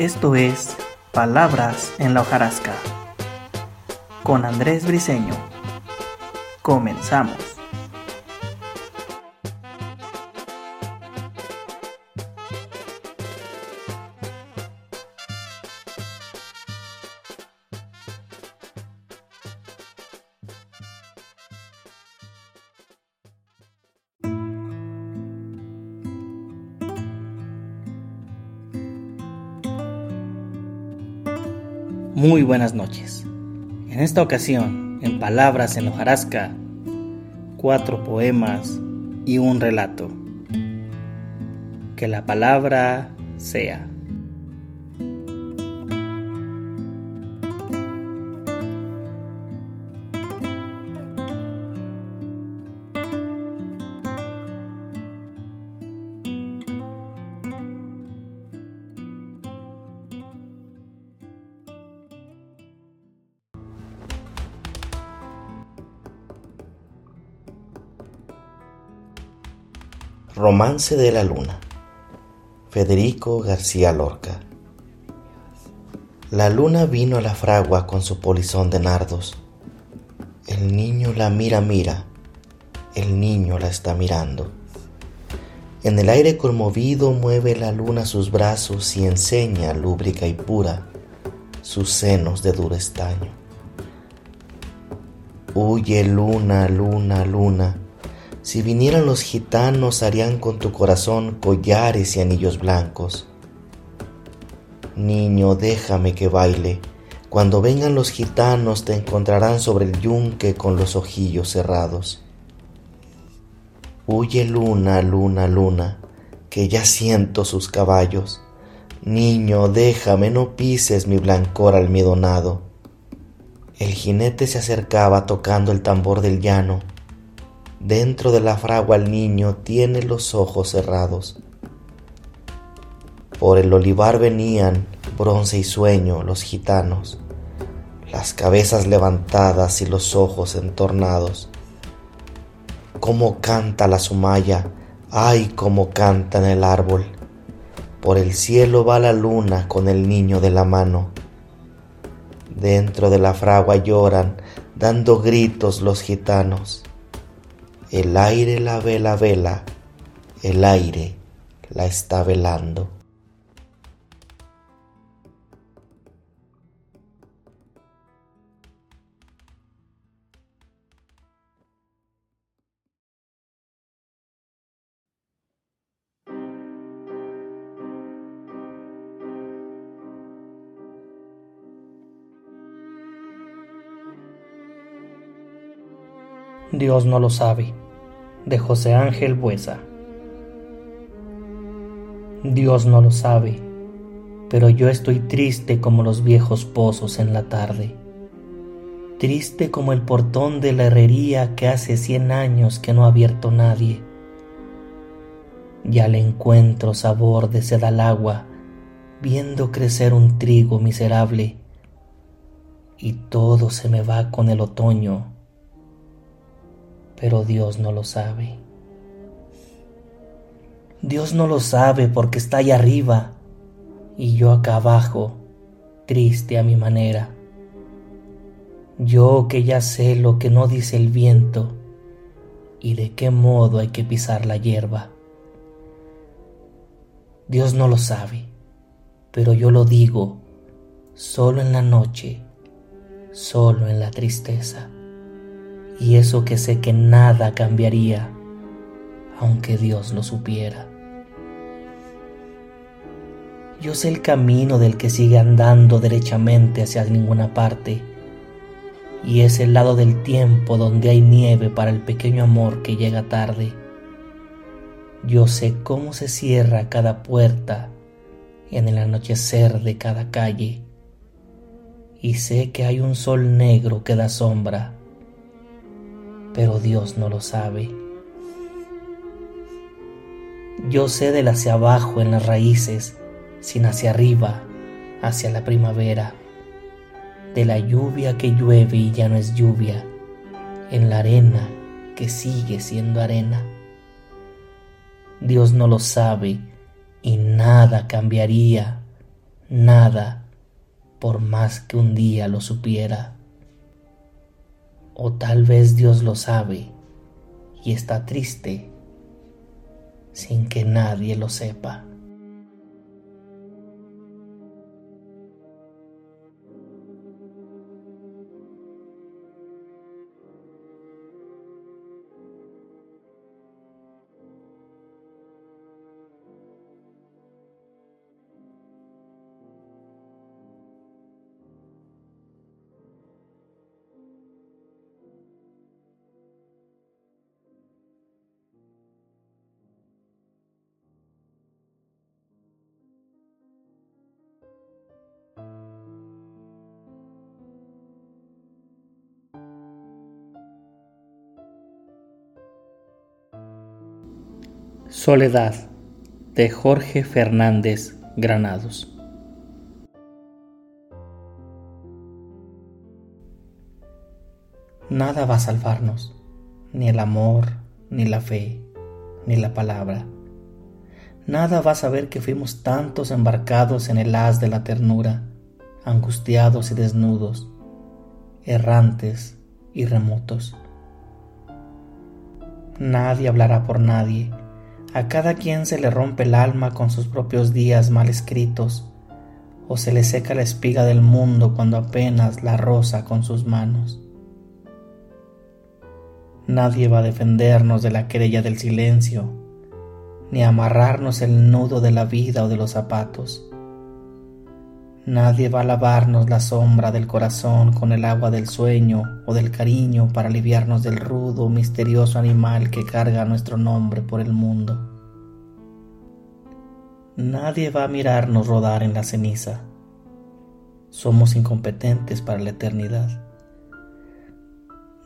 Esto es Palabras en la hojarasca con Andrés Briseño. Comenzamos. Muy buenas noches. En esta ocasión, en Palabras en hojarasca, cuatro poemas y un relato. Que la palabra sea. Romance de la Luna. Federico García Lorca. La luna vino a la fragua con su polizón de nardos. El niño la mira, mira, el niño la está mirando. En el aire conmovido mueve la luna sus brazos y enseña, lúbrica y pura, sus senos de duro estaño. Huye luna, luna, luna, si vinieran los gitanos harían con tu corazón collares y anillos blancos. Niño, déjame que baile. Cuando vengan los gitanos te encontrarán sobre el yunque con los ojillos cerrados. Huye luna, luna, luna, que ya siento sus caballos. Niño, déjame, no pises mi blancor almidonado. El jinete se acercaba tocando el tambor del llano Dentro de la fragua el niño tiene los ojos cerrados. Por el olivar venían, bronce y sueño, los gitanos, las cabezas levantadas y los ojos entornados. Cómo canta la sumaya, ay, cómo canta en el árbol. Por el cielo va la luna con el niño de la mano. Dentro de la fragua lloran, dando gritos los gitanos. El aire la vela vela, el aire la está velando. Dios no lo sabe, de José Ángel Buesa. Dios no lo sabe, pero yo estoy triste como los viejos pozos en la tarde, triste como el portón de la herrería que hace cien años que no ha abierto nadie. Ya le encuentro sabor de sed al agua, viendo crecer un trigo miserable, y todo se me va con el otoño pero Dios no lo sabe. Dios no lo sabe porque está allá arriba y yo acá abajo, triste a mi manera. Yo que ya sé lo que no dice el viento y de qué modo hay que pisar la hierba. Dios no lo sabe, pero yo lo digo solo en la noche, solo en la tristeza y eso que sé que nada cambiaría, aunque Dios lo supiera. Yo sé el camino del que sigue andando derechamente hacia ninguna parte, y es el lado del tiempo donde hay nieve para el pequeño amor que llega tarde. Yo sé cómo se cierra cada puerta en el anochecer de cada calle, y sé que hay un sol negro que da sombra pero Dios no lo sabe. Yo sé del hacia abajo en las raíces, sin hacia arriba, hacia la primavera, de la lluvia que llueve y ya no es lluvia, en la arena que sigue siendo arena. Dios no lo sabe y nada cambiaría, nada, por más que un día lo supiera. O tal vez Dios lo sabe y está triste sin que nadie lo sepa. Soledad de Jorge Fernández Granados. Nada va a salvarnos, ni el amor, ni la fe, ni la palabra. Nada va a saber que fuimos tantos embarcados en el haz de la ternura, angustiados y desnudos, errantes y remotos. Nadie hablará por nadie a cada quien se le rompe el alma con sus propios días mal escritos, o se le seca la espiga del mundo cuando apenas la roza con sus manos. Nadie va a defendernos de la querella del silencio, ni amarrarnos el nudo de la vida o de los zapatos. Nadie va a lavarnos la sombra del corazón con el agua del sueño o del cariño para aliviarnos del rudo, misterioso animal que carga nuestro nombre por el mundo. Nadie va a mirarnos rodar en la ceniza. Somos incompetentes para la eternidad.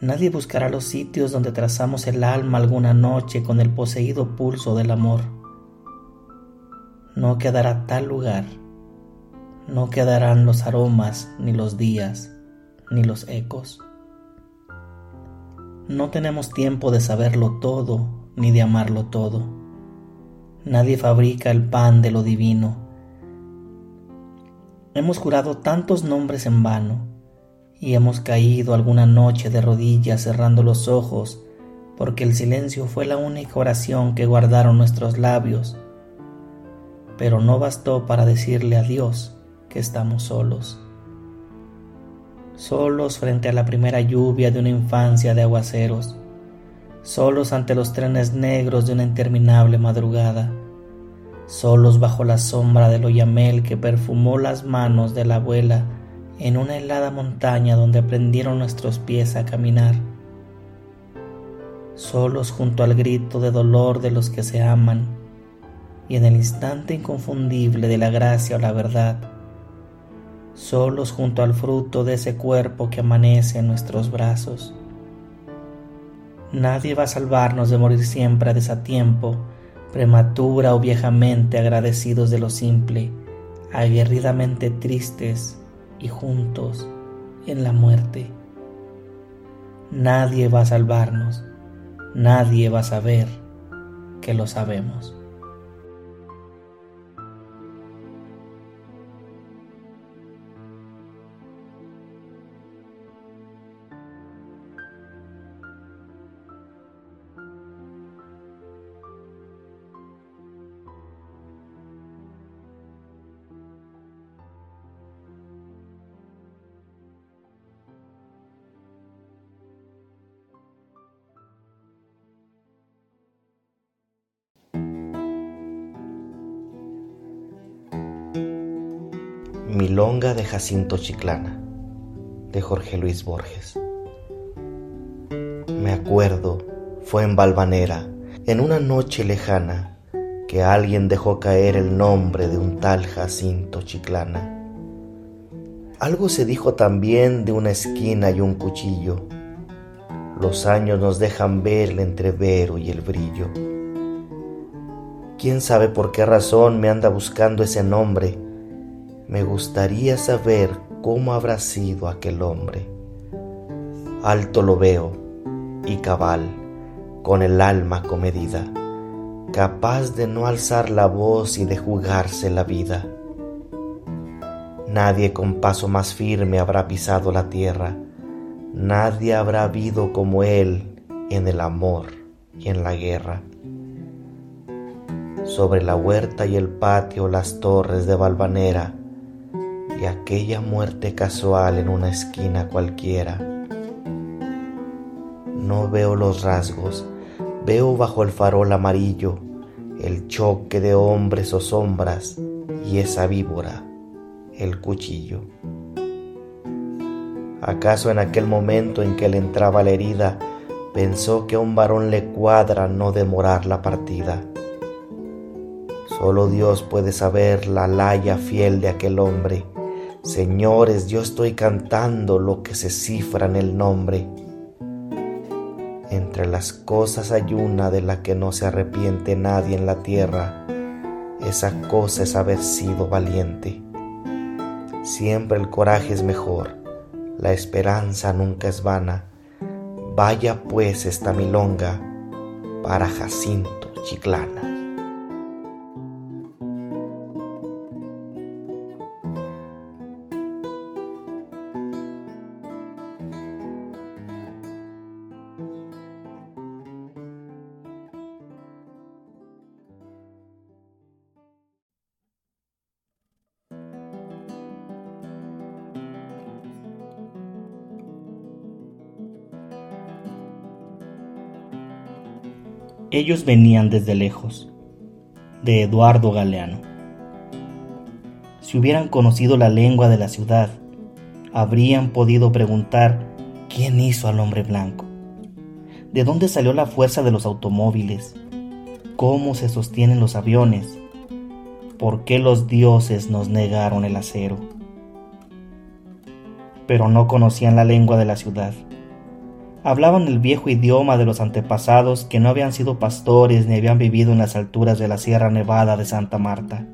Nadie buscará los sitios donde trazamos el alma alguna noche con el poseído pulso del amor. No quedará tal lugar no quedarán los aromas, ni los días, ni los ecos. No tenemos tiempo de saberlo todo, ni de amarlo todo. Nadie fabrica el pan de lo divino. Hemos jurado tantos nombres en vano, y hemos caído alguna noche de rodillas cerrando los ojos, porque el silencio fue la única oración que guardaron nuestros labios. Pero no bastó para decirle adiós que estamos solos. Solos frente a la primera lluvia de una infancia de aguaceros. Solos ante los trenes negros de una interminable madrugada. Solos bajo la sombra del oyamel que perfumó las manos de la abuela en una helada montaña donde aprendieron nuestros pies a caminar. Solos junto al grito de dolor de los que se aman y en el instante inconfundible de la gracia o la verdad solos junto al fruto de ese cuerpo que amanece en nuestros brazos. Nadie va a salvarnos de morir siempre a desatiempo, prematura o viejamente agradecidos de lo simple, aguerridamente tristes y juntos en la muerte. Nadie va a salvarnos, nadie va a saber que lo sabemos. Milonga de Jacinto Chiclana, de Jorge Luis Borges. Me acuerdo, fue en Valvanera, en una noche lejana, que alguien dejó caer el nombre de un tal Jacinto Chiclana. Algo se dijo también de una esquina y un cuchillo. Los años nos dejan ver el entrevero y el brillo. ¿Quién sabe por qué razón me anda buscando ese nombre? Me gustaría saber cómo habrá sido aquel hombre. Alto lo veo y cabal, con el alma comedida, capaz de no alzar la voz y de jugarse la vida. Nadie con paso más firme habrá pisado la tierra, nadie habrá habido como él en el amor y en la guerra. Sobre la huerta y el patio las torres de Valvanera y aquella muerte casual en una esquina cualquiera. No veo los rasgos, veo bajo el farol amarillo el choque de hombres o sombras y esa víbora, el cuchillo. ¿Acaso en aquel momento en que le entraba la herida pensó que a un varón le cuadra no demorar la partida? Solo Dios puede saber la laya fiel de aquel hombre. Señores, yo estoy cantando lo que se cifra en el nombre. Entre las cosas hay una de la que no se arrepiente nadie en la tierra. Esa cosa es haber sido valiente. Siempre el coraje es mejor, la esperanza nunca es vana. Vaya pues esta milonga para Jacinto Chiclana. Ellos venían desde lejos, de Eduardo Galeano. Si hubieran conocido la lengua de la ciudad, habrían podido preguntar quién hizo al hombre blanco, de dónde salió la fuerza de los automóviles, cómo se sostienen los aviones, por qué los dioses nos negaron el acero. Pero no conocían la lengua de la ciudad hablaban el viejo idioma de los antepasados que no habían sido pastores ni habían vivido en las alturas de la Sierra Nevada de Santa Marta.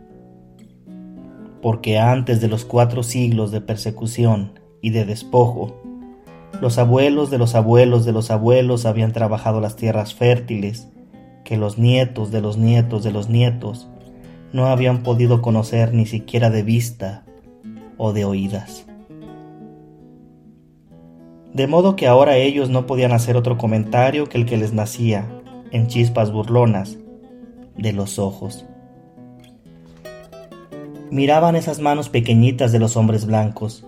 Porque antes de los cuatro siglos de persecución y de despojo, los abuelos de los abuelos de los abuelos habían trabajado las tierras fértiles que los nietos de los nietos de los nietos no habían podido conocer ni siquiera de vista o de oídas de modo que ahora ellos no podían hacer otro comentario que el que les nacía, en chispas burlonas, de los ojos. Miraban esas manos pequeñitas de los hombres blancos,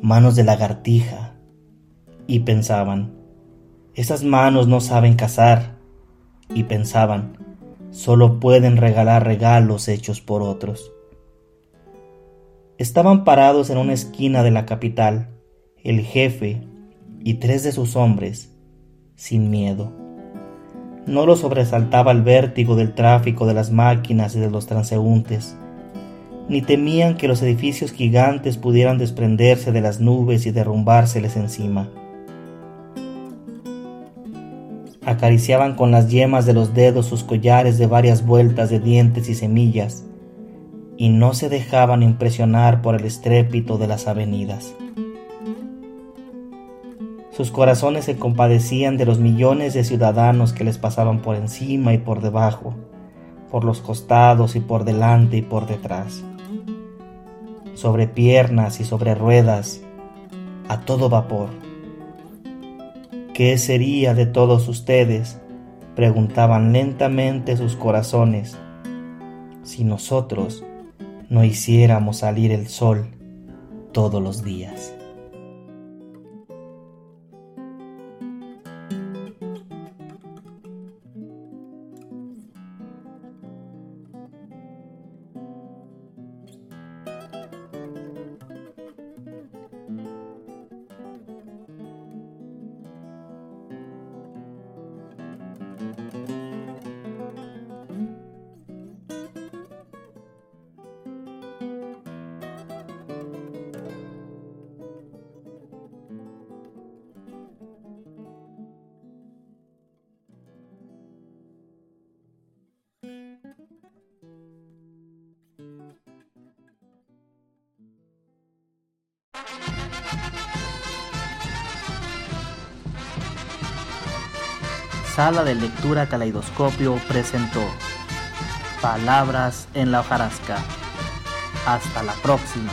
manos de lagartija, y pensaban, esas manos no saben cazar, y pensaban, solo pueden regalar regalos hechos por otros. Estaban parados en una esquina de la capital, el jefe, y tres de sus hombres, sin miedo. No los sobresaltaba el vértigo del tráfico de las máquinas y de los transeúntes, ni temían que los edificios gigantes pudieran desprenderse de las nubes y derrumbárseles encima. Acariciaban con las yemas de los dedos sus collares de varias vueltas de dientes y semillas, y no se dejaban impresionar por el estrépito de las avenidas. Sus corazones se compadecían de los millones de ciudadanos que les pasaban por encima y por debajo, por los costados y por delante y por detrás. Sobre piernas y sobre ruedas, a todo vapor. ¿Qué sería de todos ustedes? preguntaban lentamente sus corazones, si nosotros no hiciéramos salir el sol todos los días. Sala de Lectura Caleidoscopio presentó Palabras en la hojarasca. Hasta la próxima.